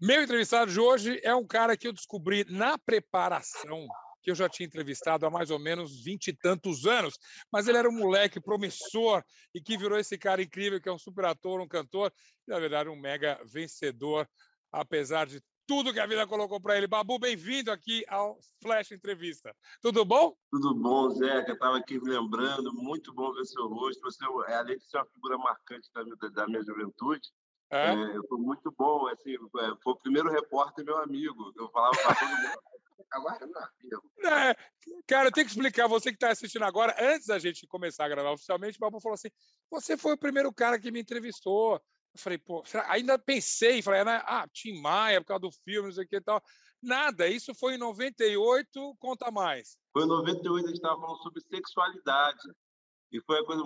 Meu entrevistado de hoje é um cara que eu descobri na preparação, que eu já tinha entrevistado há mais ou menos vinte e tantos anos, mas ele era um moleque promissor e que virou esse cara incrível, que é um super ator, um cantor, e na verdade um mega vencedor, apesar de tudo que a vida colocou para ele. Babu, bem-vindo aqui ao Flash Entrevista. Tudo bom? Tudo bom, Zé. Eu estava aqui lembrando, muito bom ver seu rosto. Você, é, além de ser uma figura marcante da, da minha juventude, é? É, foi muito bom, assim, é, foi o primeiro repórter meu amigo. Eu falava para todo mundo. Agora não. É, cara, eu tenho que explicar, você que está assistindo agora, antes da gente começar a gravar oficialmente, o Babu falou assim: você foi o primeiro cara que me entrevistou. Eu falei, pô, ainda pensei, falei, ah, Tim Maia, por causa do filme, não sei o que e tal. Nada, isso foi em 98, conta mais. Foi em 98, a gente estava falando sobre sexualidade. E foi, coisa,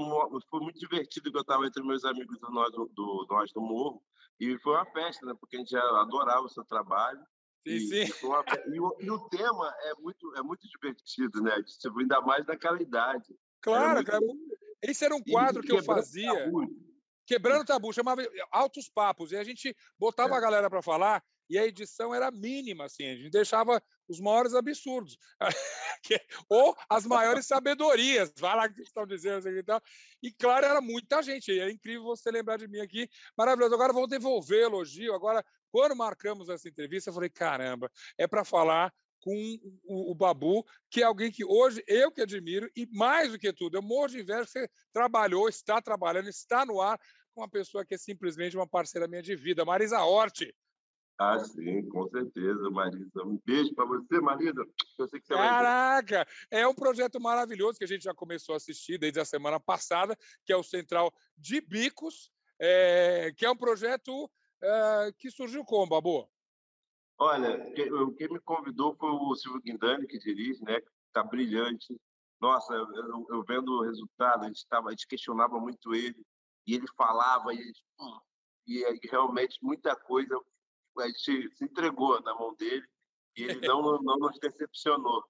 foi muito divertido que eu estava entre meus amigos do Nós do, do, Nós do Morro. E foi uma festa, né? Porque a gente adorava o seu trabalho. Sim, e, sim. Uma, e, o, e, o, tema é muito, é muito divertido, né? Tipo, ainda mais naquela idade. Claro, era muito... Esse era um quadro que eu fazia. Tabu. Quebrando tabu, chamava Altos Papos. E a gente botava é. a galera para falar e a edição era mínima, assim, a gente deixava os maiores absurdos, ou as maiores sabedorias, vai lá que estão dizendo assim e tal. E claro, era muita gente, é incrível você lembrar de mim aqui, maravilhoso. Agora vou devolver elogio. Agora, quando marcamos essa entrevista, eu falei: caramba, é para falar com o, o, Babu, que é alguém que hoje eu que admiro, e mais do que tudo, eu morro de inveja, você trabalhou, está trabalhando, está no ar com uma pessoa que é simplesmente uma parceira minha de vida, Marisa Hort. Ah, sim, com certeza, Marisa. Um beijo para você, Marisa. Eu sei que você Caraca! Vai... É um projeto maravilhoso que a gente já começou a assistir desde a semana passada, que é o Central de Bicos, é... que é um projeto é... que surgiu como, Babu? Olha, quem me convidou foi o Silvio Guindani, que dirige, né? Está brilhante. Nossa, eu, eu, vendo o resultado, a gente, tava, a gente questionava muito ele, e ele falava, e, e realmente muita coisa a gente se entregou na mão dele e ele não, não nos decepcionou.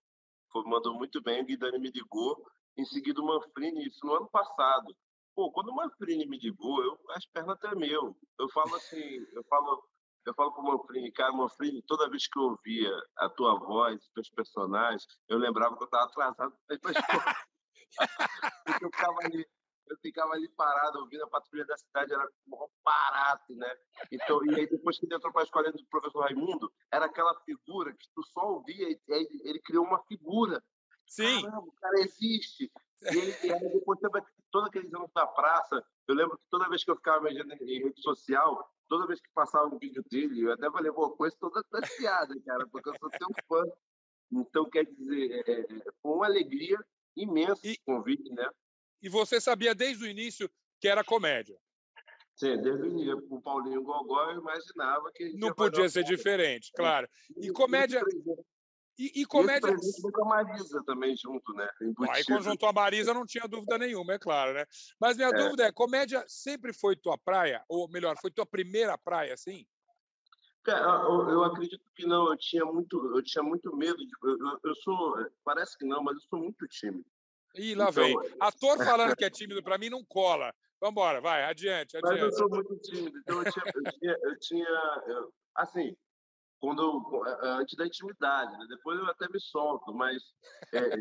Foi, mandou muito bem, o Guidani me ligou. Em seguida, o Manfrini, isso no ano passado. Pô, quando o Manfrini me ligou, eu, as pernas tremeu. Eu falo assim, eu falo, eu falo pro Manfrini, cara, Manfrini, toda vez que eu ouvia a tua voz, os teus personagens, eu lembrava que eu estava atrasado Porque eu ficava ali, eu ficava ali parado, ouvindo a patrulha da cidade, era um barato, né? Então, e aí depois que ele entrou para a escola do professor Raimundo, era aquela figura que tu só ouvia, e aí ele criou uma figura. Sim. Caramba, o cara existe. E, ele, e aí depois todos aqueles anos da praça, eu lembro que toda vez que eu ficava mexendo em rede social, toda vez que passava um vídeo dele, eu até falei, pô, coisa toda piada, cara, porque eu sou teu fã. Então, quer dizer, é, é, foi uma alegria imensa e... esse convite, né? E você sabia desde o início que era comédia? Sim, desde o início. O Paulinho Gogó eu imaginava que. Não podia ser diferente, claro. E comédia. E, e comédia. E com a Marisa também junto, né? Aí conjuntou a Marisa, não tinha dúvida nenhuma, é claro, né? Mas minha é. dúvida é: comédia sempre foi tua praia? Ou melhor, foi tua primeira praia, assim? eu, eu, acredito que não. Eu tinha muito, eu tinha muito medo. De, eu, eu, sou, parece que não, mas eu sou muito tímido. Ih, lá então, vem. Ator falando que é tímido para mim não cola. Vamos embora, vai, adiante, adiante. Mas eu sou muito tímido, então eu tinha, eu tinha, eu tinha assim, quando é, é, antes da intimidade, né? depois eu até me solto, mas é,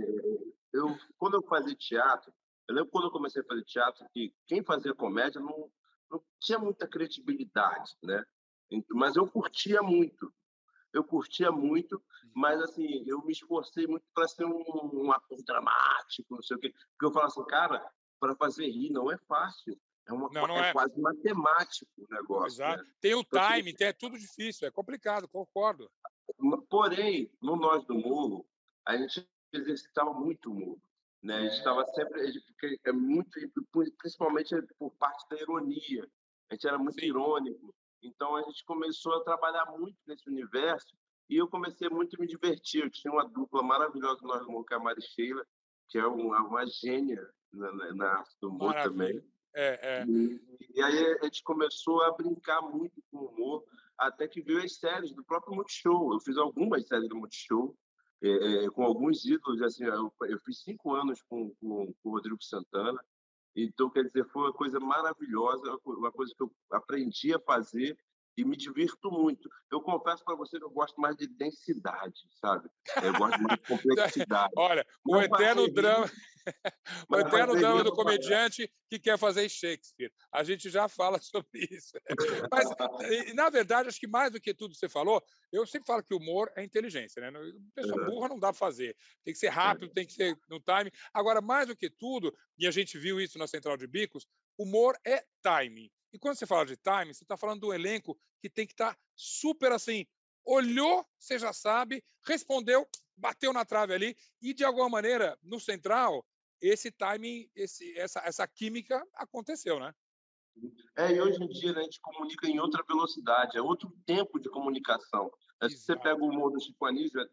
eu, quando eu fazia teatro, eu lembro quando eu comecei a fazer teatro que quem fazia comédia não, não tinha muita credibilidade, né? Mas eu curtia muito eu curtia muito, mas assim, eu me esforcei muito para ser um, um, ator dramático, não sei o quê. Porque eu falo assim, cara, para fazer rir não é fácil. É, uma, não, não é, é, quase matemático o negócio. Né? Tem o time, tem, é tudo difícil, é complicado, concordo. Porém, no Nós do Morro, a gente exercitava muito o morro. Né? A gente estava sempre, porque é muito, principalmente por parte da ironia. A gente era muito Sim. irônico. Então a gente começou a trabalhar muito nesse universo e eu comecei muito a me divertir. Eu tinha uma dupla maravilhosa que é a Mari Sheila, que é uma, uma gênia na, na, arte do humor também. É, é. E, e, aí a gente começou a brincar muito com o humor, até que veio as séries do próprio Multishow. Eu fiz algumas séries do Multishow, é, é, com alguns ídolos. Assim, eu, eu fiz cinco anos com, com, com o Rodrigo Santana, Então, quer dizer, foi uma coisa maravilhosa, uma coisa que eu aprendi a fazer e me divirto muito. Eu confesso para você que eu gosto mais de densidade, sabe? Eu gosto mais de complexidade. Olha, o eterno drama, o eterno drama do comediante que quer fazer Shakespeare. A gente já fala sobre isso. Mas, na verdade, acho que mais do que tudo você falou, eu sempre falo que o humor é inteligência, né? Pessoa burra não dá para fazer. Tem que ser rápido, tem que ser no time. Agora, mais do que tudo, e a gente viu isso na Central de Bicos, humor é timing. E quando você fala de time, você está falando de um elenco que tem que estar tá super assim. Olhou, você já sabe, respondeu, bateu na trave ali, e de alguma maneira, no central, esse timing, esse, essa, essa química aconteceu, né? É, e hoje em dia né, a gente comunica em outra velocidade, é outro tempo de comunicação. É, se você pega o humor do Chico Anísio,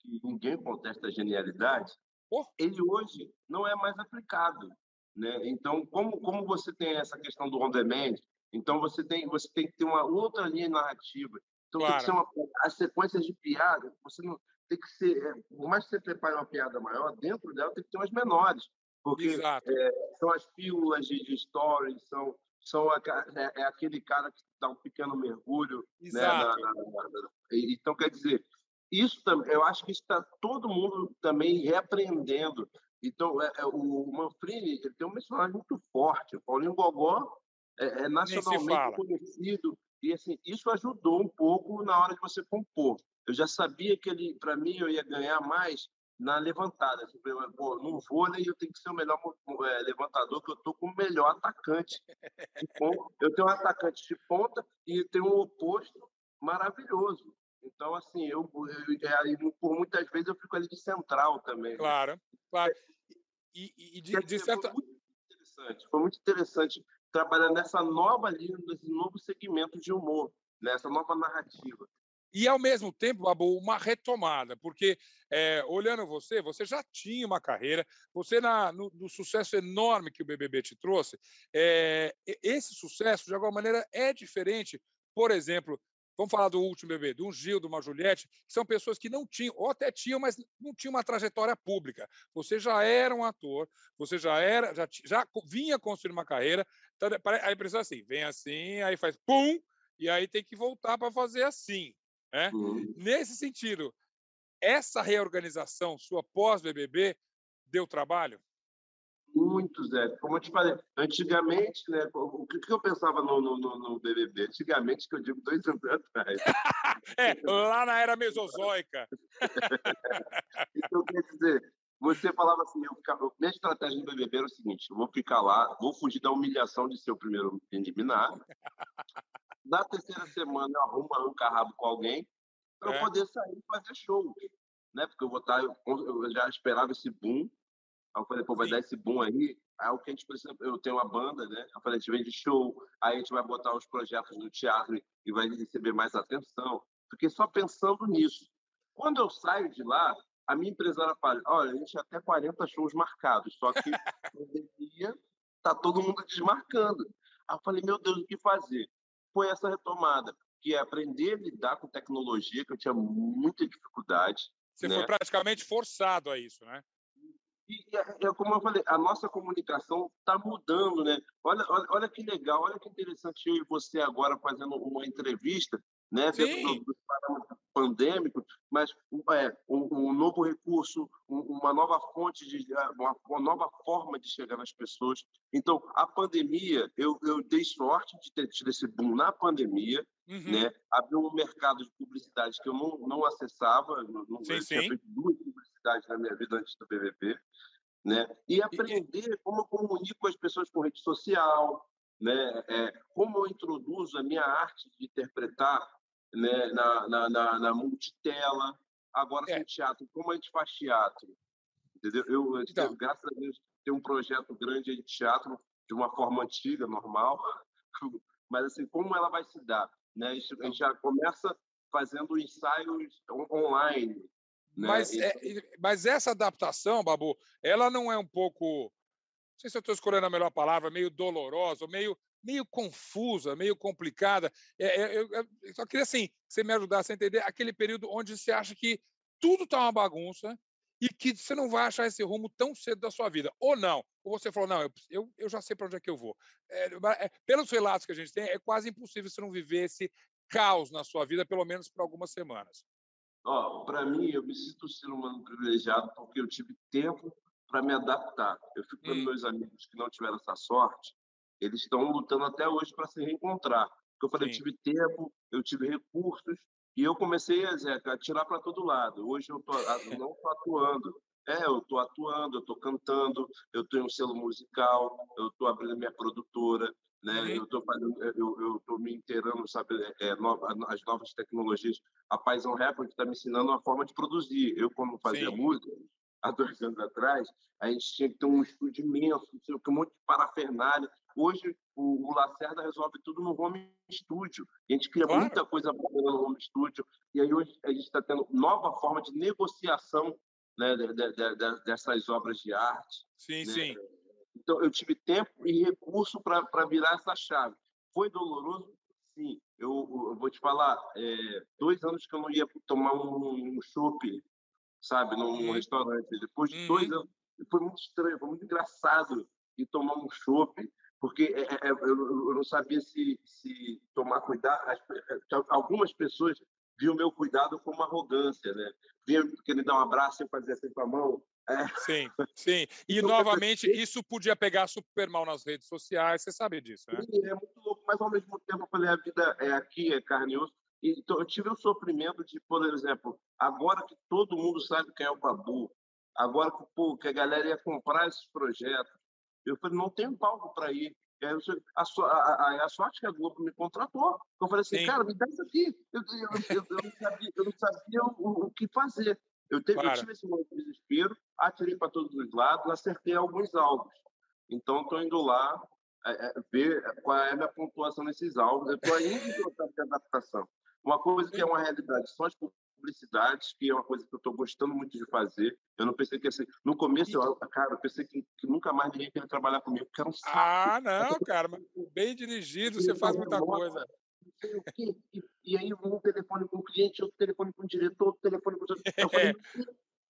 que ninguém contesta a genialidade, oh. ele hoje não é mais aplicado. Né? Então, como, como você tem essa questão do on-demand, então você tem, você tem que ter uma outra linha narrativa. Então, claro. tem que ser uma, as sequências de piada, você não tem que ser, é, por mais que você prepare uma piada maior, dentro dela tem que ter umas menores, porque é, são as pílulas de, de stories, são, são a, é, é, aquele cara que dá um pequeno mergulho. Né, na, na, na, então, quer dizer, isso eu acho que está todo mundo também reaprendendo então, é, é, o Manfrini ele tem um personagem muito forte. O Paulinho Gogó é, é nacionalmente conhecido. E assim, isso ajudou um pouco na hora de você compor. Eu já sabia que ele, para mim, eu ia ganhar mais na levantada. Assim, pô, no vôlei eu tenho que ser o melhor é, levantador, que eu estou com o melhor atacante. Eu tenho um atacante de ponta e tenho um oposto maravilhoso. Então, assim, eu, eu, eu, por muitas vezes eu fico ali de central também. Né? Claro, claro. E, e de, de certa... Foi muito interessante, foi muito interessante trabalhar nessa nova linha, nesse novo segmento de humor, nessa nova narrativa. E, ao mesmo tempo, Babu, uma retomada, porque, é, olhando você, você já tinha uma carreira, você, na, no, no sucesso enorme que o BBB te trouxe, é, esse sucesso, de alguma maneira, é diferente, por exemplo, Vamos falar do último bebê, de um Gil, de uma Juliette, que são pessoas que não tinham, ou até tinham, mas não tinham uma trajetória pública. Você já era um ator, você já era, já, já vinha construindo uma carreira. Então, a impressão é assim: vem assim, aí faz pum, e aí tem que voltar para fazer assim. Né? Uhum. Nesse sentido, essa reorganização sua pós-BBB deu trabalho? Muito, Zé. Como eu te falei, antigamente, né, o que, eu pensava no, no, no, BBB? Antigamente, que eu digo dois anos atrás. é, lá na era mesozoica. então, quer dizer, você falava assim, eu ficava, minha estratégia no BBB era o seguinte, eu vou ficar lá, vou fugir da humilhação de ser o primeiro eliminado. Na terceira semana, eu arrumo um carrabo com alguém para é. eu poder sair e fazer show. Né? Porque eu, vou estar, eu já esperava esse boom Aí eu falei, pô, vai Sim. dar esse boom aí. Aí o que a gente precisa, eu tenho uma banda, né? Eu falei, a gente vende show, aí a gente vai botar os projetos no teatro e vai receber mais atenção. Fiquei só pensando nisso. Quando eu saio de lá, a minha empresária fala, olha, a gente tem até 40 shows marcados, só que pandemia tá todo mundo desmarcando. Aí eu falei, meu Deus, o que fazer? Foi essa retomada, que é aprender a lidar com tecnologia, que eu tinha muita dificuldade. Você né? foi praticamente forçado a isso, né? E, é, é, como eu falei, a nossa comunicação está mudando, né? Olha, olha, olha que legal, olha que interessante eu e você agora fazendo uma entrevista, né? Dentro dos parâmetros pandêmicos, mas é, um, um novo recurso, um, uma nova fonte de, uma, uma, nova forma de chegar nas pessoas. Então, a pandemia, eu, eu dei sorte de ter tido esse boom na pandemia, uhum. né? Abriu um mercado de publicidade que eu não, não acessava, não, sim, duas publicidades na minha vida antes do BBB né? E aprender como eu comunico as pessoas com rede social, né? É, como eu introduzo a minha arte de interpretar né? na, na, na, na multitela. Agora, é. teatro, como a gente faz teatro? Entendeu? Eu, então. graças a Deus, tenho um projeto grande de teatro de uma forma antiga, normal, mas assim, como ela vai se dar? Né? A gente já começa fazendo ensaios online, né? Mas, é, mas essa adaptação, Babu, ela não é um pouco. Não sei se eu estou escolhendo a melhor palavra, meio dolorosa, meio, meio confusa, meio complicada. É, é, eu, eu, só queria assim, que você me ajudasse a entender aquele período onde você acha que tudo está uma bagunça e que você não vai achar esse rumo tão cedo da sua vida. Ou não. Ou você falou, não, eu, eu, eu já sei para onde é que eu vou. É, é, pelos relatos que a gente tem, é quase impossível você não viver esse caos na sua vida, pelo menos por algumas semanas. Ó, para mim, eu me sinto um ser humano privilegiado porque eu tive tempo para me adaptar. Eu fico com hum. meus amigos que não tiveram essa sorte, eles estão lutando até hoje para se reencontrar. Porque eu falei, Sim. eu tive tempo, eu tive recursos, e eu comecei, Zeca, a tirar para todo lado. Hoje eu tô, não estou atuando. É, eu estou atuando, eu estou cantando, eu tenho um selo musical, eu estou abrindo minha produtora, né? Uhum. Eu estou eu, eu tô me inteirando, sabe, é, nova, as novas tecnologias. A Paisão Record está me ensinando uma forma de produzir. Eu, quando fazia Sim. música, há dois anos atrás, a gente tinha que ter um estúdio imenso, um monte de parafernália. Hoje, o, o Lacerda resolve tudo no home studio. A gente cria claro. muita coisa bacana no home studio. E aí, hoje, a gente está tendo nova forma de negociação né, de, de, de, dessas obras de arte. Sim, né? sim. Então, eu tive tempo e recurso para virar essa chave. Foi doloroso? Sim. Eu, eu vou te falar, é, dois anos que eu não ia tomar um, um chopp, sabe, num uhum. restaurante. Depois de dois uhum. anos, foi muito estranho, foi muito engraçado ir tomar um chopp, porque é, é, é eu, eu, não sabia se, se tomar cuidado. As, é, algumas pessoas viam o meu cuidado como arrogância, né? Viam que ele dá um abraço e fazia assim com a mão. É. Sim, sim. E, então, novamente, isso podia pegar super mal nas redes sociais, você sabe disso, né? Sim, é muito louco, mas ao mesmo tempo eu falei, a vida é aqui, é carne e osso. Então, eu tive o sofrimento de, por exemplo, agora que todo mundo sabe quem é o Babu, agora que, pô, que a galera ia comprar esses projetos, eu falei, não tem palco para ir. A, a, a, a, sorte que a Globo me contratou. Eu falei assim, Sim. cara, me dá isso aqui. Eu, eu, eu, eu não sabia, eu não sabia o, o, que fazer. Eu, teve, claro. eu tive esse momento de desespero, atirei para todos os lados, acertei alguns alvos. Então, estou indo lá é, é, ver qual é a minha pontuação nesses alvos. Eu estou ainda em processo de adaptação. Uma coisa que é uma realidade são as publicidades, que é uma coisa que eu estou gostando muito de fazer. Eu não pensei que ser. No começo, eu, cara, eu pensei que, que nunca mais ninguém queria trabalhar comigo, porque era um saco. Ah, não, cara, mas bem dirigido, você faz muita coisa. E, e aí, um telefone com o cliente, outro telefone com o diretor, outro telefone com o. Eu falei,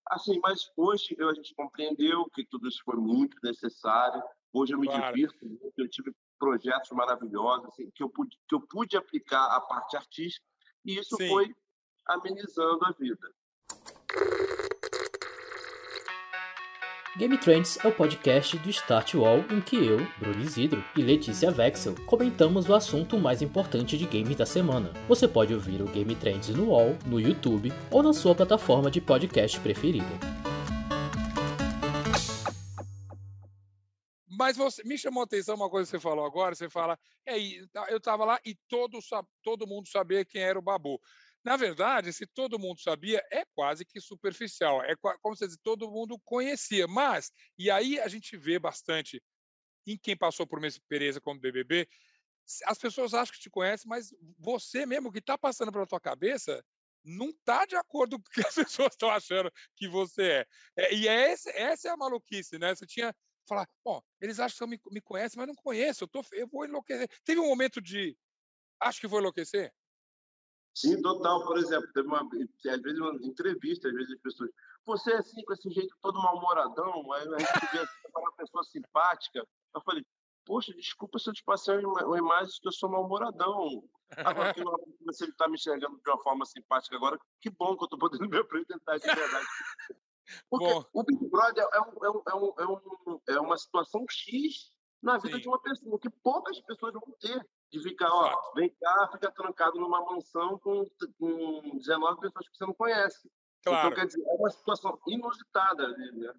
assim, mas hoje a gente compreendeu que tudo isso foi muito necessário. Hoje eu me claro. divirto, eu tive projetos maravilhosos assim, que, eu pude, que eu pude aplicar a parte artística e isso Sim. foi amenizando a vida. Game Trends é o podcast do Start Wall em que eu, Bruno Isidro e Letícia Vexel comentamos o assunto mais importante de games da semana. Você pode ouvir o Game Trends no Wall, no YouTube ou na sua plataforma de podcast preferida. Mas você, me chamou a atenção uma coisa que você falou agora, você fala, é, eu estava lá e todo, todo mundo sabia quem era o Babu. Na verdade, se todo mundo sabia, é quase que superficial. É como se todo mundo conhecia. Mas, e aí a gente vê bastante em quem passou por uma experiência como BBB, as pessoas acham que te conhecem, mas você mesmo que está passando pela tua cabeça não está de acordo com o que as pessoas estão achando que você é. é e é esse, essa é a maluquice, né? Você tinha falar, bom, eles acham que me, me conhecem, mas não conheço, eu, tô, eu vou enlouquecer. Teve um momento de, acho que vou enlouquecer? Sim, total. Por exemplo, teve uma, às vezes uma entrevista, às vezes as pessoas, você é assim, com esse jeito todo mal-humoradão, aí a gente vê assim, uma pessoa simpática. Eu falei, poxa, desculpa se eu te passei uma imagem de que eu sou mal-humoradão. Agora que você está me enxergando de uma forma simpática agora, que bom que eu estou podendo me apresentar de verdade. Porque bom. o Big Brother é, um, é, um, é, um, é, um, é uma situação X na vida Sim. de uma pessoa, que poucas pessoas vão ter de ficar, ó, vem cá, fica trancado numa mansão com, com 19 pessoas que você não conhece. Então, claro. Então, quer dizer, é uma situação inusitada ali, né?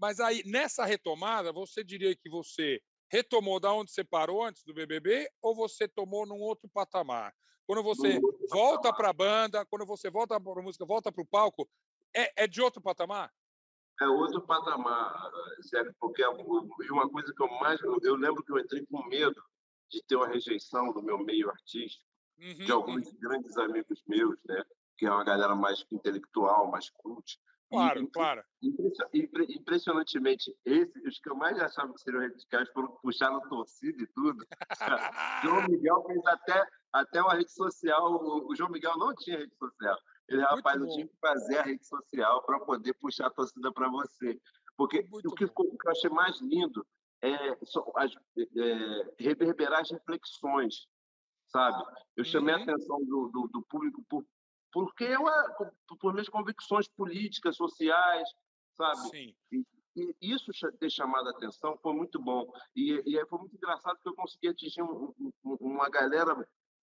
Mas aí, nessa retomada, você diria que você retomou da onde você parou antes do BBB ou você tomou num outro patamar? Quando você volta para a banda, quando você volta para a música, volta para o palco, é, é de outro patamar? É outro patamar, sério, porque é uma coisa que eu mais. Eu lembro que eu entrei com medo de ter uma rejeição do meu meio artístico, uhum, de alguns uhum. grandes amigos meus, né? Que é uma galera mais intelectual, mais cult. Claro, e, claro. Impressionantemente, esse, os que eu mais achava que seriam radicais foram puxar no torcida e tudo. João Miguel fez até, até uma rede social. O João Miguel não tinha rede social. Ele, rapaz, eu tinha que fazer a rede social para poder puxar a torcida para você. Porque Muito o que, ficou, o que eu achei mais lindo é, as, é, reverberar as reflexões, sabe? Eu chamei uhum. a atenção do, do, do, público por, porque eu, por minhas convicções políticas, sociais, sabe? Sim. E, e isso ter chamado a atenção foi muito bom. E, e foi muito engraçado que eu consegui atingir um, um, uma galera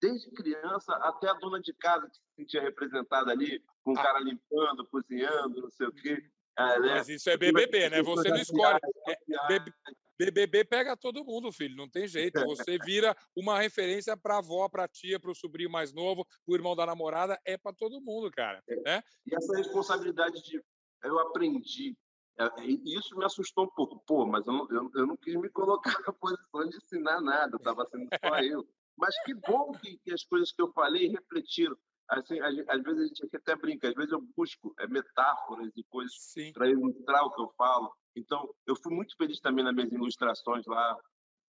desde criança até a dona de casa que se sentia representada ali, com o ah. cara limpando, cozinhando, não sei o quê. Ah, né? Mas isso é BBB, né? Você não escolhe. É, BBB pega todo mundo, filho, não tem jeito. Você vira uma referência para a avó, para a tia, para o sobrinho mais novo, para o irmão da namorada, é para todo mundo, cara. É. Né? E essa responsabilidade de. Eu aprendi. É, isso me assustou um pouco. Pô, mas eu não, eu, eu não quis me colocar na posição de ensinar nada, estava sendo só eu. Mas que bom que, que as coisas que eu falei refletiram. Assim, às, às, vezes a gente até brinca, às vezes eu busco é, metáforas e coisas para ilustrar o que eu falo. Então, eu fui muito feliz também nas minhas ilustrações lá.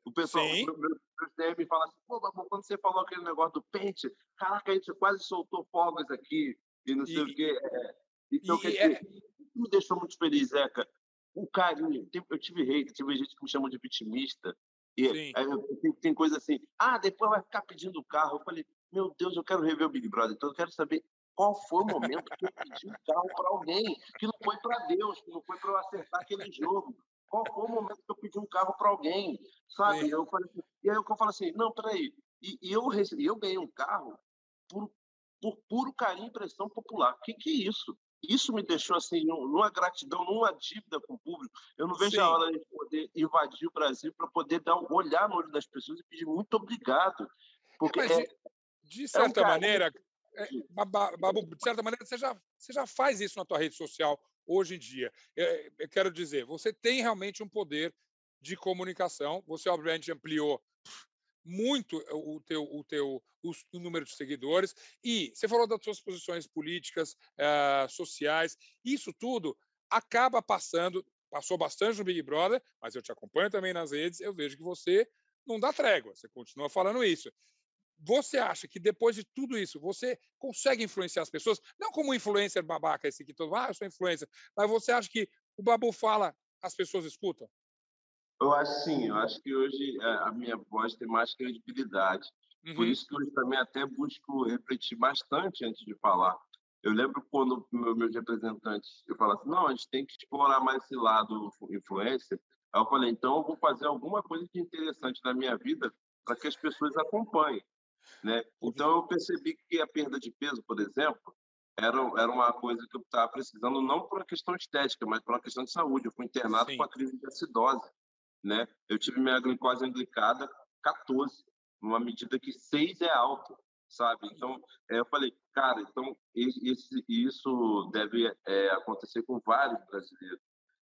O pessoal, Sim. meu, meu, DM fala assim, pô, quando você falou aquele negócio do pente, caraca, a gente quase soltou fogos aqui e não sei e, o quê. É, então, quer dizer, é... me deixou muito feliz, Zeca. O carinho, eu tive hate, tive gente que me chamou de vitimista, e aí, tem, tem, coisa assim, ah, depois vai ficar pedindo o carro. Eu falei, meu Deus, eu quero rever o Big Brother, então eu quero saber qual foi o momento que eu pedi um carro para alguém, que não foi para Deus, que não foi para eu acertar aquele jogo. Qual foi o momento que eu pedi um carro para alguém, sabe? Eu falei, e aí eu falo assim, não, peraí, e, e eu, eu ganhei um carro por, por puro carinho e pressão popular. O que, que é isso? Isso me deixou assim, numa gratidão, numa dívida com o público. Eu não vejo Sim. a hora de poder invadir o Brasil para poder dar, olhar no olho das pessoas e pedir muito obrigado. Porque é, de, de certa é um maneira, de certa maneira, você já, você já faz isso na tua rede social hoje em dia. Eu, eu quero dizer, você tem realmente um poder de comunicação. Você, obviamente, ampliou muito o teu, o teu o, número de seguidores. E você falou das suas posições políticas, uh, sociais. Isso tudo acaba passando, passou bastante no Big Brother, mas eu te acompanho também nas redes, eu vejo que você não dá trégua, você continua falando isso. Você acha que depois de tudo isso, você consegue influenciar as pessoas? Não como influencer babaca, esse que todo, ah, eu sou influencer, mas você acha que o Babu fala, as pessoas escutam? Eu acho sim, eu acho que hoje é, a minha voz tem mais credibilidade. Uhum. Por isso que hoje também até busco refletir bastante antes de falar. Eu lembro quando meus representantes eu falavam assim, não, a gente tem que explorar mais esse lado influencer. Aí eu falei, então eu vou fazer alguma coisa de interessante na minha vida para que as pessoas acompanhem. Né? Então eu percebi que a perda de peso, por exemplo, era, era uma coisa que eu estava precisando não por uma questão estética, mas por uma questão de saúde. Eu fui internado Sim. com a crise de acidose né? Eu tive minha glicose anglicada 14, numa medida que 6 é alto, sabe? Então, é, eu falei, cara, então esse, isso deve é, acontecer com vários brasileiros.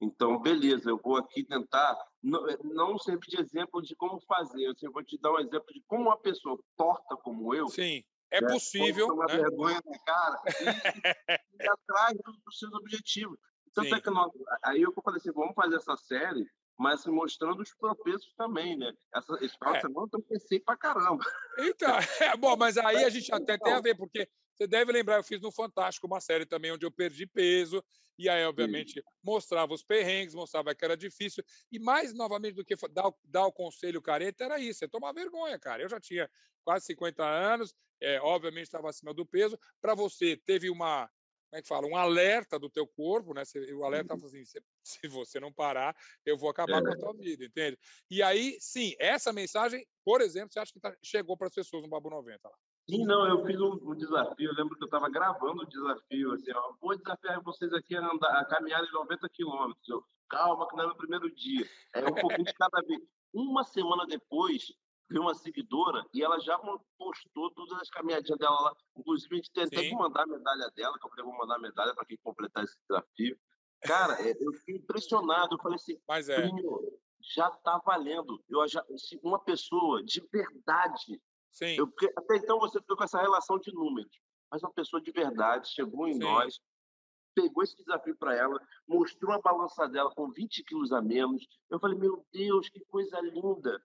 Então, beleza, eu vou aqui tentar não, é, não servir de exemplo de como fazer, eu vou te dar um exemplo de como uma pessoa torta como eu. Sim, é né, possível. Uma né? vergonha na cara e, e atrás dos seus objetivos. Tanto Sim. é que nós, aí eu falei assim, vamos fazer essa série mas mostrando os tropeços também, né? Essa, esse final é. de semana eu pensei pra caramba. Então, é, bom, mas aí a gente até tem a ver, porque você deve lembrar, eu fiz no Fantástico uma série também onde eu perdi peso, e aí, obviamente, Sim. mostrava os perrengues, mostrava que era difícil, e mais novamente do que dar, dar o conselho careta, era isso, é tomar vergonha, cara. Eu já tinha quase 50 anos, é, obviamente estava acima do peso. Para você, teve uma como é que fala, um alerta do teu corpo, né? O alerta uhum. assim, se você não parar, eu vou acabar é. com a tua vida, entende? E aí, sim, essa mensagem, por exemplo, você acha que tá, chegou para as pessoas no Babu 90 lá? Sim, não, eu fiz um, um desafio, eu lembro que eu estava gravando o desafio, assim, ó, vou desafiar vocês aqui a, andar, a caminhar em 90 quilômetros. Calma, que não é no primeiro dia, é um pouquinho de cada vez. Uma semana depois, vi uma seguidora e ela já postou todas as caminhadinhas dela lá. Inclusive, a gente tem até que mandar a medalha dela, que eu falei, vou mandar a medalha para quem completar esse desafio. Cara, é, eu fiquei impressionado. Eu falei assim, Mas é. já está valendo. Eu já, uma pessoa de verdade. Sim. Eu, até então você ficou com essa relação de números. Mas uma pessoa de verdade chegou em Sim. nós, pegou esse desafio para ela, mostrou a balança dela com 20 quilos a menos. Eu falei, meu Deus, que coisa linda.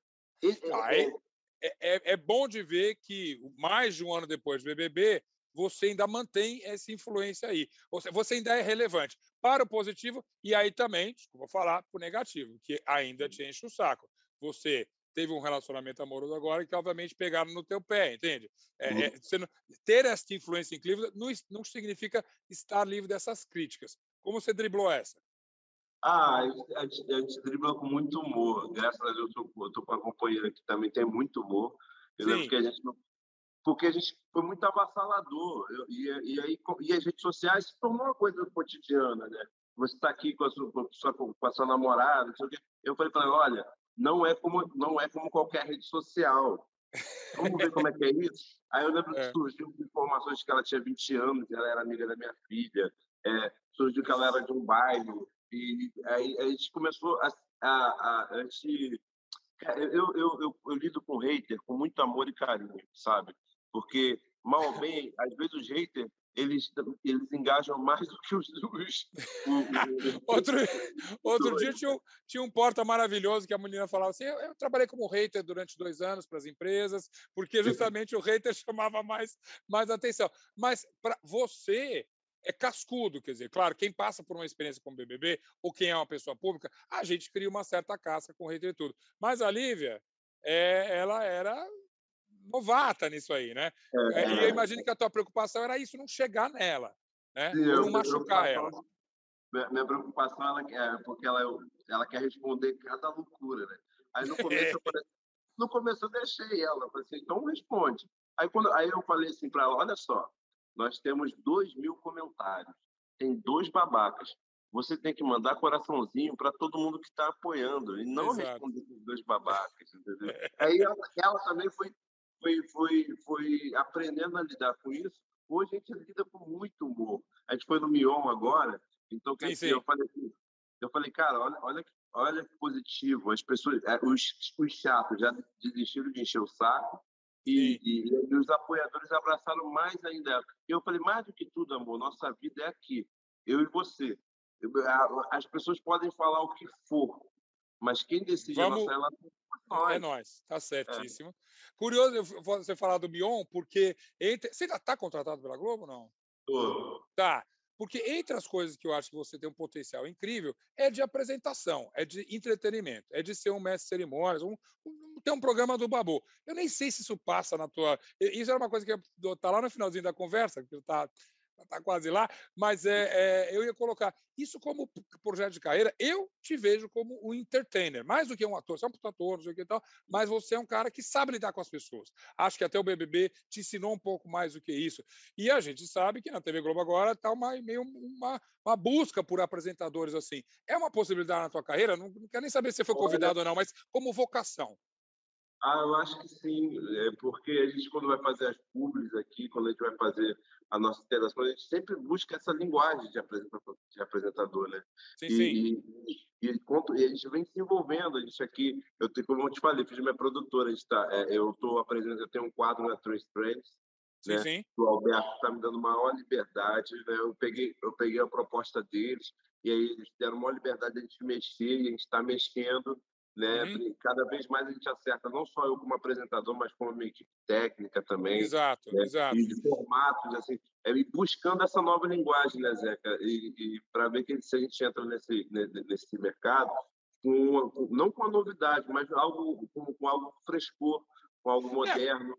É, é, é, é, bom de ver que, mais de um ano depois do BBB, você ainda mantém essa influência aí. Você ainda é relevante para o positivo e aí também, desculpa falar, para o negativo, que ainda te enche o saco. Você teve um relacionamento amoroso agora que, obviamente, pegaram no teu pé, entende? É, uhum. é, não, ter essa influência em Cleveland não, não significa estar livre dessas críticas. Como você driblou essa? Ah, a gente, a gente dribla com muito humor. Graças a Deus, eu estou com uma companheira que também tem muito humor. Eu lembro que a gente porque a gente foi muito avassalador. E, e, aí, e as redes sociais se tornou uma coisa cotidiana, né? Você está aqui com a, sua, com, a sua, com a sua namorada, eu falei para ela, olha, não é como não é como qualquer rede social. Vamos ver como é que é isso? Aí eu lembro que é. surgiu informações que ela tinha 20 anos, ela era amiga da minha filha, é, surgiu que ela era de um bairro, e aí a gente começou a. a, a, a gente, eu, eu, eu, eu, lido com hater com muito amor e carinho, sabe? Porque, mal ou bem, às vezes os haters eles, eles engajam mais do que os. os outro outro dia tinha um, tinha um porta maravilhoso que a menina falava assim: eu, eu trabalhei como hater durante dois anos para as empresas, porque justamente o hater chamava mais, mais atenção. Mas para você é cascudo, quer dizer, claro, quem passa por uma experiência como BBB ou quem é uma pessoa pública, a gente cria uma certa casca com hater e tudo. Mas a Lívia, é, ela era novata nisso aí, né? É, e eu é. imagino que a tua preocupação era isso, não chegar nela, né? Sim, não machucar ela. Minha preocupação ela, é porque ela, ela quer responder cada loucura, né? Aí no começo eu falei, no começo eu deixei ela, eu falei assim, então responde. Aí, quando, aí eu falei assim para ela, olha só, nós temos dois mil comentários, tem dois babacas. Você tem que mandar coraçãozinho para todo mundo que está apoiando e não Exato. responder os dois babacas, entendeu? Aí ela, ela também foi foi, foi, foi aprendendo a lidar com isso. Hoje a gente lida com muito humor. A gente foi no Mion agora, então sim, sim. eu falei assim, eu falei, cara, olha, olha, olha que positivo. As pessoas, é, os, os chatos já desistiram de encher o saco e, e, e, os apoiadores abraçaram mais ainda. E eu falei, mais do que tudo, amor, nossa vida é aqui, eu e você. As pessoas podem falar o que for, mas quem decide Vamos... a nossa relação é nós, tá é. certíssimo. É. Curioso você falar do Mion, porque entre... você ainda está contratado pela Globo não? Tô. Tá. Porque entre as coisas que eu acho que você tem um potencial incrível é de apresentação, é de entretenimento, é de ser um mestre de cerimônias, um, um, ter um programa do Babu. Eu nem sei se isso passa na tua. Isso era uma coisa que tá lá no finalzinho da conversa, que tá está quase lá, mas é, é, eu ia colocar isso como projeto de carreira. Eu te vejo como um entertainer, mais do que um ator. Você é um ator, não sei o que e tal, mas você é um cara que sabe lidar com as pessoas. Acho que até o BBB te ensinou um pouco mais do que isso. E a gente sabe que na TV Globo agora está uma, meio uma, uma busca por apresentadores assim. É uma possibilidade na tua carreira? Não, não quero nem saber se você foi convidado Olha, ou não, mas como vocação. Ah, eu acho que sim, é porque a gente quando vai fazer as públicas aqui, quando a gente vai fazer a nossa interação, a gente sempre busca essa linguagem de apresentador, de apresentador né? Sim, e, sim. E, e, e, a gente vem se envolvendo, a gente aqui, eu como eu te falei, fiz minha produtora, a gente tá, é, eu estou apresentando, eu tenho um quadro na Trace Trends, sim, né? sim. O Alberto está me dando maior liberdade, né? Eu peguei, eu peguei a proposta deles, e aí eles deram maior liberdade de a gente mexer, e a gente está mexendo, né? Uhum. Cada vez mais a gente acerta, não só eu como apresentador, mas como minha equipe técnica também. Exato, né? exato. E de formatos, assim, é, buscando essa nova linguagem, né, Zeca? E, e para ver que se a gente entra nesse, nesse mercado, com, não com a novidade, mas algo, com, com algo frescor, com algo é. moderno.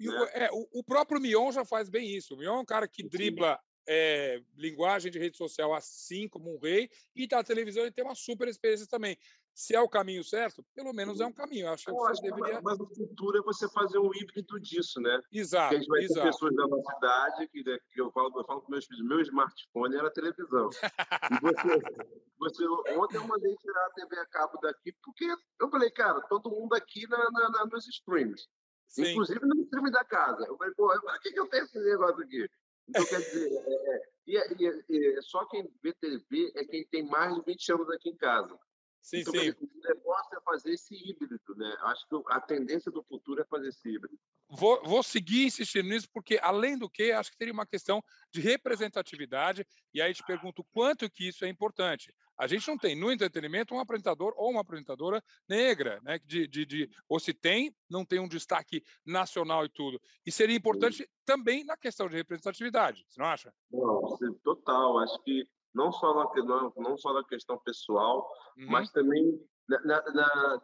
É. Né? O, é, o, o, próprio Mion já faz bem isso. O Mion é um cara que dribla é, linguagem de rede social assim como um rei, e da televisão ele tem uma super experiência também. Se é o caminho certo, pelo menos é um caminho. Eu acho que eu você acho deveria. Mas o futuro é você fazer um híbrido disso, né? Exato. Porque a gente vai exato. ter pessoas da nossa idade que, né, que eu falo, eu falo com meus filhos, meu smartphone era televisão. e você, você, ontem eu mandei tirar a TV a cabo daqui, porque eu falei, cara, todo mundo aqui na, na, na nos streams. Sim. Inclusive no stream da casa. Eu falei, pô, por que, que eu tenho esse negócio aqui? Então, quer dizer, é, é, e, e, e, só quem vê TV é quem tem mais de 20 anos aqui em casa. Sim, então, sim. o negócio é fazer esse híbrido, né? Acho que a tendência do futuro é fazer esse híbrido. Vou, vou seguir insistindo nisso, porque, além do que, acho que teria uma questão de representatividade, e aí te pergunto quanto que isso é importante. A gente não tem no entretenimento um apresentador ou uma apresentadora negra, né? De, de, de, ou se tem, não tem um destaque nacional e tudo. E seria importante Sim. também na questão de representatividade, você não acha? Não, total. Acho que não só na, não, só na questão pessoal, uhum. mas também na, na, na,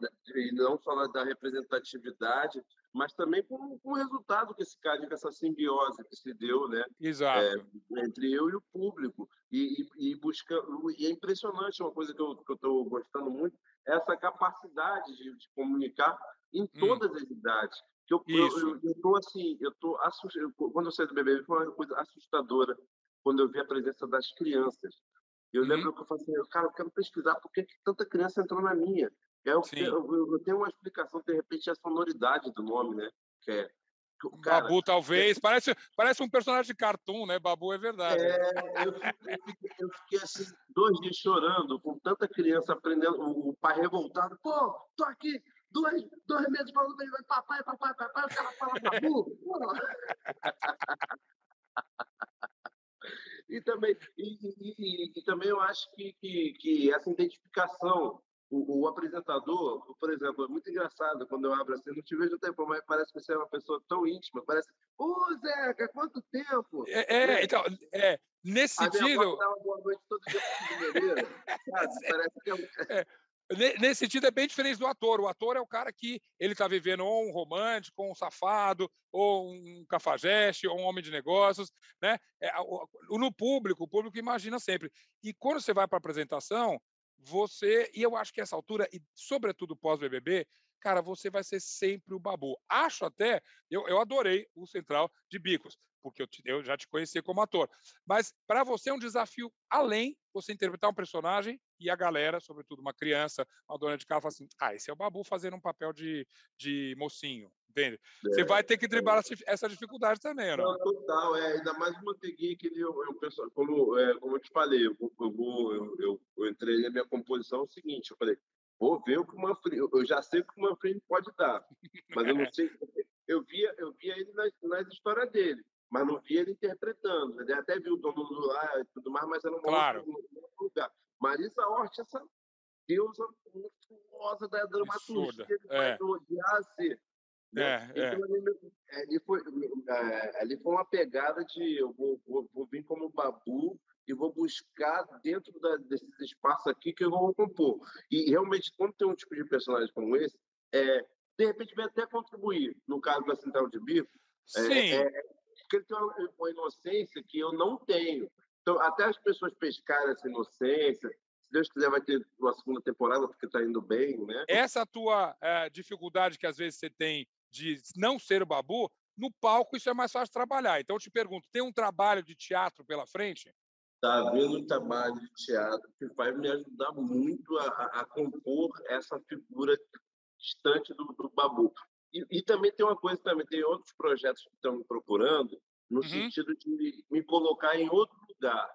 não só da representatividade, mas também com, com, o resultado que esse cara, essa simbiose que se deu, né? Exato. É, entre eu e o público. E, e, e buscando, e é impressionante, uma coisa que eu estou gostando muito, é essa capacidade de, de comunicar em hum. todas hum. as idades. Que eu, eu, eu, tô assim, eu tô assustado, quando eu saí do BBB foi uma coisa assustadora quando eu vi a presença das crianças. Eu uhum. lembro que eu falei assim, cara, eu quero pesquisar por que tanta criança entrou na minha. Eu, eu, eu, tenho uma explicação, de repente, é a sonoridade do nome, né? Que é, cara, Babu, talvez. É... Parece, parece um personagem de cartoon, né? Babu é verdade. É, eu, fiquei, eu, fiquei, assim, dois dias chorando, com tanta criança aprendendo, o pai revoltado. Pô, tô aqui, dois, dois meses falando papai, papai, papai, o cara fala Babu. e também, e, e, e, também eu acho que, que, que essa identificação, o, o, apresentador, por exemplo, é muito engraçado quando eu abro assim, não te vejo tempo, mas parece que você é uma pessoa tão íntima, parece, ô oh, Zeca, quanto tempo? É, é né? então, é, nesse a sentido... Boa noite todo dia sabe? Parece que é... é nesse sentido é bem diferente do ator. O ator é o cara que ele está vivendo ou um romântico, ou um safado, ou um cafajeste, ou um homem de negócios, né? É, no público, o público imagina sempre. E quando você vai para a apresentação, você e eu acho que essa altura e sobretudo pós BBB, cara, você vai ser sempre o babu. Acho até, eu, eu adorei o Central de Bicos porque eu, te, eu já te conheci como ator. Mas para você é um desafio além você interpretar um personagem e a galera, sobretudo uma criança, uma dona de carro, fala assim: ah, esse é o Babu fazendo um papel de, de mocinho, entende? É, você vai ter que driblar é. essa dificuldade também, não? não total, é, ainda mais o Manteiguinha que ele, eu, eu, como, é, como eu te falei, eu, eu, eu, eu, eu entrei na minha composição é o seguinte: eu falei, vou ver o que o Manfred, eu já sei o que o Manfred pode dar, mas eu não sei. Eu via, eu via ele nas, nas histórias dele mas não via ele interpretando. Ele até viu o dono do lá e tudo mais, mas era um claro. outro lugar. Marisa Hort, essa deusa monstruosa da dramaturgia, ele é. ser. Né? É, então, é. Ele, ele, foi, é, ele foi uma pegada de eu vou, vou, vou vir como babu e vou buscar dentro da, desses espaços aqui que eu vou compor. E realmente, quando tem um tipo de personagem como esse, é, de repente vai até contribuir. No caso da Central de Bico, é, Sim. É, porque ele tem uma, uma inocência que eu não tenho. Então, até as pessoas pescarem essa inocência, se Deus quiser, vai ter uma segunda temporada, porque está indo bem, né? Essa tua é, dificuldade que às vezes você tem de não ser o babu, no palco isso é mais fácil trabalhar. Então, eu te pergunto, tem um trabalho de teatro pela frente? Está havendo um trabalho de teatro que vai me ajudar muito a, a compor essa figura distante do, do babu. E, e, também tem uma coisa, também tem outros projetos que estão me procurando, no uhum. sentido de me colocar em outro lugar.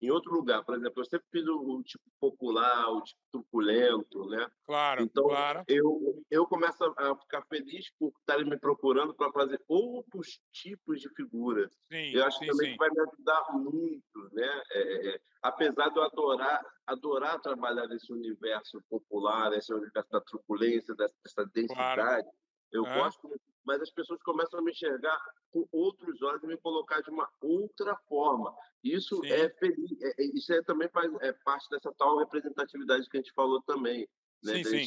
Em outro lugar, por exemplo, eu sempre fiz o, o tipo popular, o tipo truculento, né? Claro, então, claro. Eu, eu começo a ficar feliz por estarem me procurando para fazer outros tipos de figuras. Sim, eu acho sim, também sim. que vai me ajudar muito, né? É, é, é, apesar de eu adorar, adorar trabalhar nesse universo popular, nesse universo da truculência, dessa densidade, claro eu é. gosto, mas as pessoas começam a me enxergar com outros olhos e me colocar de uma outra forma. Isso Sim. é feliz, é, é, isso é também faz, é parte dessa tal representatividade que a gente falou também, né? Sim, sim.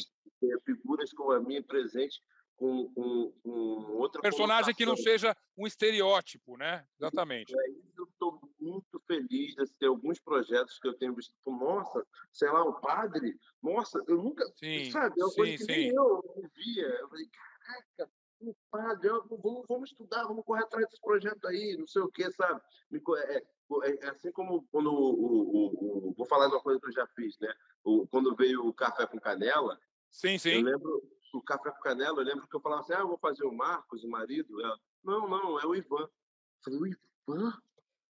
Figuras como a minha presente com, com, com outra personagem que não seja um estereótipo, né? Exatamente. É, eu estou muito feliz de ter alguns projetos que eu tenho visto. Nossa, sei lá, o padre. Nossa, eu nunca, sim, sabe? É uma sim, coisa que sim. nem eu via. Eu falei, caraca, padre, vamos, vamos estudar, vamos correr atrás desse projeto aí, não sei o quê, sabe? É, é, é, assim como quando o, o, o, vou falar de uma coisa que eu já fiz, né? O, quando veio o café com canela, sim, sim. Eu lembro o café com canela, eu lembro que eu falava assim, ah, eu vou fazer o Marcos, o marido. Ela, não, não, é o Ivan. Eu falei, o Ivan?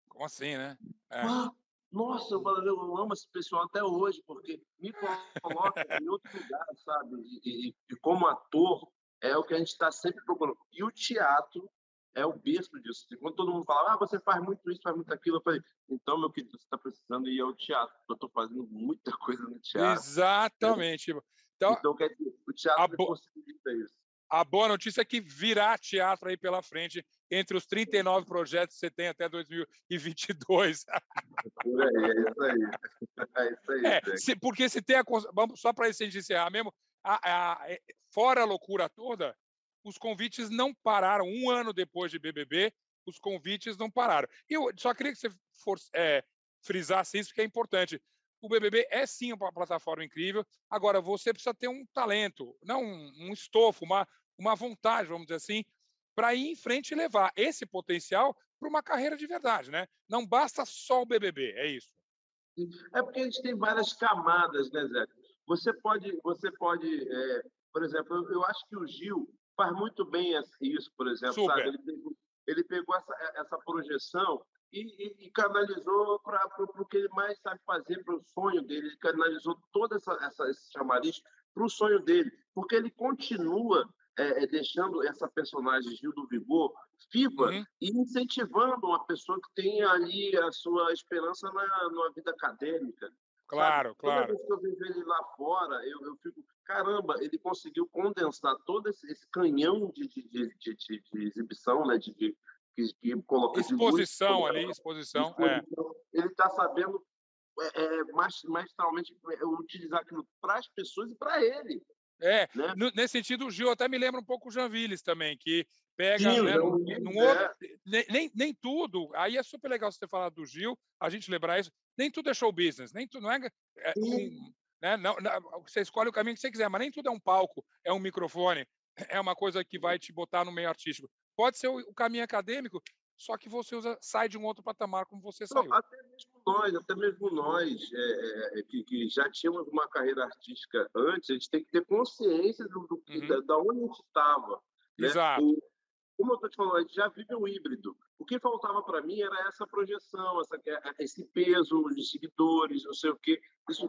Como assim, né? É. Ah, nossa, eu, eu amo esse pessoal até hoje, porque me coloca em outro lugar, sabe? E, e, e como ator, é o que a gente está sempre procurando. E o teatro é o berço disso. Quando todo mundo fala, ah, você faz muito isso, faz muito aquilo, eu falei, então, meu querido, você está precisando ir ao teatro. Eu estou fazendo muita coisa no teatro. Exatamente. Então, então quer dizer, o teatro bo... possibilita isso. A boa notícia é que virá teatro aí pela frente entre os 39 projetos que você tem até 2022. Por aí, é isso aí. É isso aí. É, se, porque se tem a. Vamos, só para a gente encerrar mesmo, a, a, é, fora a loucura toda, os convites não pararam. Um ano depois de BBB, os convites não pararam. E eu só queria que você for, é, frisasse isso, porque é importante. O BBB é sim uma plataforma incrível. Agora, você precisa ter um talento, não um, um estofo, uma, uma vontade, vamos dizer assim, para ir em frente e levar esse potencial para uma carreira de verdade, né? Não basta só o BBB, é isso. É porque a gente tem várias camadas, né, Zé? Você pode, você pode, é, por exemplo, eu, eu, acho que o Gil faz muito bem isso, por exemplo, Super. sabe? Ele pegou, ele pegou essa, essa projeção e, e, canalizou para o que ele mais sabe fazer, para o sonho dele. Ele canalizou todo essa, essa, esse chamariz para o sonho dele, porque ele continua é, é, deixando essa personagem Gil do Vigor viva uhum. e incentivando uma pessoa que tem ali a sua esperança na, na vida acadêmica. Claro, sabe? claro. Toda vez que eu vejo ele lá fora, eu, eu fico, caramba, ele conseguiu condensar todo esse, esse canhão de, de, de, de, de exibição, né? de que, que coloca exposição ali, exposição. Exposição. É. Ele está sabendo é, é, magistralmente é, utilizar aquilo para as pessoas e para ele. É, né? nesse sentido, o Gil até me lembra um pouco o Jean Willis também, que pega Sim, né, num, num é. outro, nem, nem tudo. Aí é super legal você falar do Gil, a gente lembrar isso. Nem tudo é show business, nem tudo não é, é um, né, não, não, você escolhe o caminho que você quiser, mas nem tudo é um palco, é um microfone, é uma coisa que vai te botar no meio artístico. Pode ser o, o caminho acadêmico, só que você usa, sai de um outro patamar como você saiu. Não, até mesmo nós, até mesmo nós é, é, é, que, que, já tínhamos uma carreira artística antes, a gente tem que ter consciência do, do uhum. da, da, onde a gente estava. Né? Exato. O, como eu estou te falando, a gente já vive um híbrido. O que faltava para mim era essa projeção, essa, é, esse peso de seguidores, não sei o quê. Isso,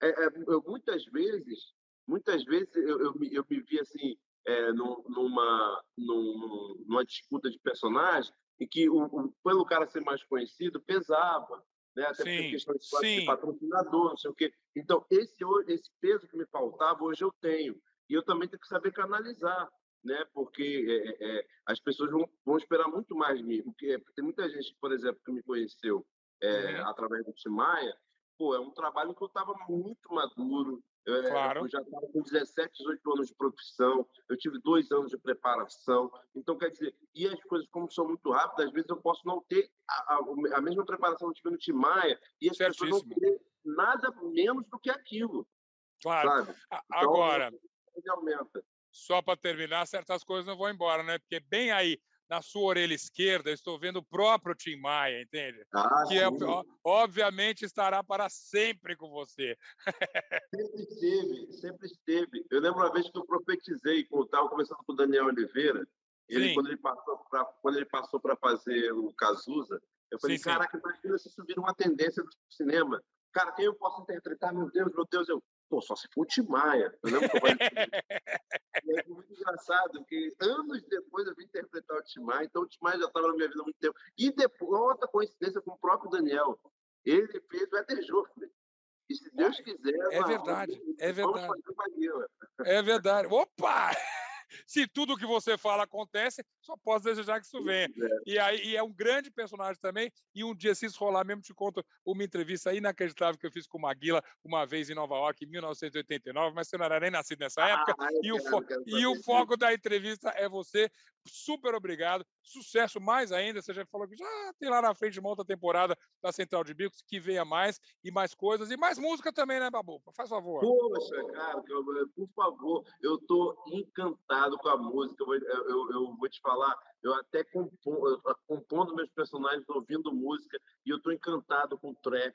é, é, eu, muitas vezes, muitas vezes eu, eu, eu me vi assim, é, numa, numa disputa de personagem e que o, o, pelo cara ser mais conhecido pesava, né? Até sim, por questão de, de patrocinador, não sei o quê. Então esse esse peso que me faltava hoje eu tenho e eu também tenho que saber canalizar, né? Porque é, é, é as pessoas vão, vão esperar muito mais de mim, porque tem muita gente, por exemplo, que me conheceu é, uhum. através do Timaya, pô, é um trabalho que eu estava muito maduro, é, claro. Eu já estava com 17, 18 anos de profissão, eu tive dois anos de preparação. Então, quer dizer, e as coisas, como são muito rápidas, às vezes eu posso não ter a, a, a mesma preparação que eu tive no Timaya e as pessoas não ter nada menos do que aquilo. Claro. Sabe? Então, Agora, aumenta. só para terminar, certas coisas não vão embora, né? Porque bem aí na sua orelha esquerda, estou vendo o próprio Tim Maia, entende? Ah, que é, obviamente estará para sempre com você. Sempre esteve, sempre esteve. Eu lembro uma vez que eu profetizei, quando estava conversando com o Daniel Oliveira, ele, quando ele passou para quando ele passou para fazer o Cazuza, eu falei, sim, caraca, imagina se subir uma tendência do cinema. Cara, quem eu posso interpretar? Meu Deus, meu Deus, eu Pô, só se for o Tim Maia. Eu lembro que eu é muito engraçado, que anos depois eu vim interpretar o Tim Maia, então o Tim Maia já estava na minha vida há muito tempo. E depois, outra coincidência com o próprio Daniel. Ele fez o Éder Joffre. E se Deus quiser... É verdade, é verdade. É verdade. Opa! Se tudo que você fala acontece, só posso desejar que isso venha. É. E aí e é um grande personagem também. E um dia, se isso rolar mesmo, te conto uma entrevista inacreditável que eu fiz com o Maguila uma vez em Nova York, em 1989, mas você não era nem nascido nessa ah, época. e, o, e o foco da entrevista é você. Super obrigado. Sucesso mais ainda. Você já falou que já tem lá na frente uma outra temporada da Central de Bicos, que venha mais e mais coisas. E mais música também, né, Babu? Faz favor. Poxa, cara, por favor, eu estou encantado com a música. Eu, eu, eu vou te falar, eu até compondo, compondo meus personagens, ouvindo música, e eu estou encantado com o trap.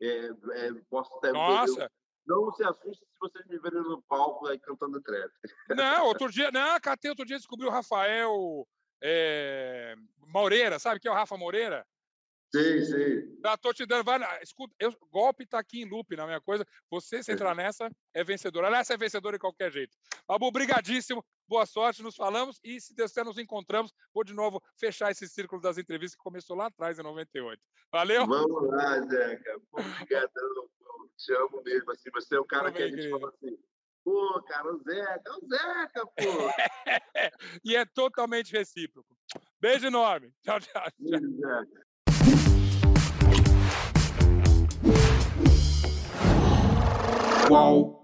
É, é, posso até, Nossa! Eu, não se assuste se vocês me verem no palco aí cantando trap. Não, outro dia, não, Catê, outro dia descobriu o Rafael é, Moreira, sabe que é o Rafa Moreira? Sei, sei. Já tô te dando. Vai, escuta, eu, golpe tá aqui em loop na minha coisa. Você, se entrar nessa, é vencedor. Aliás, é vencedor de qualquer jeito. Babu, brigadíssimo. Boa sorte, nos falamos. E se Deus quiser, nos encontramos. Vou de novo fechar esse círculo das entrevistas que começou lá atrás, em 98. Valeu? Vamos lá, Zeca. Obrigadão. Te amo mesmo. Assim, você é o cara Também, que a gente fala assim. Pô, cara, o Zeca, o Zeca, pô. e é totalmente recíproco. Beijo enorme. Tchau, tchau. Beijo, Zeca. Qual?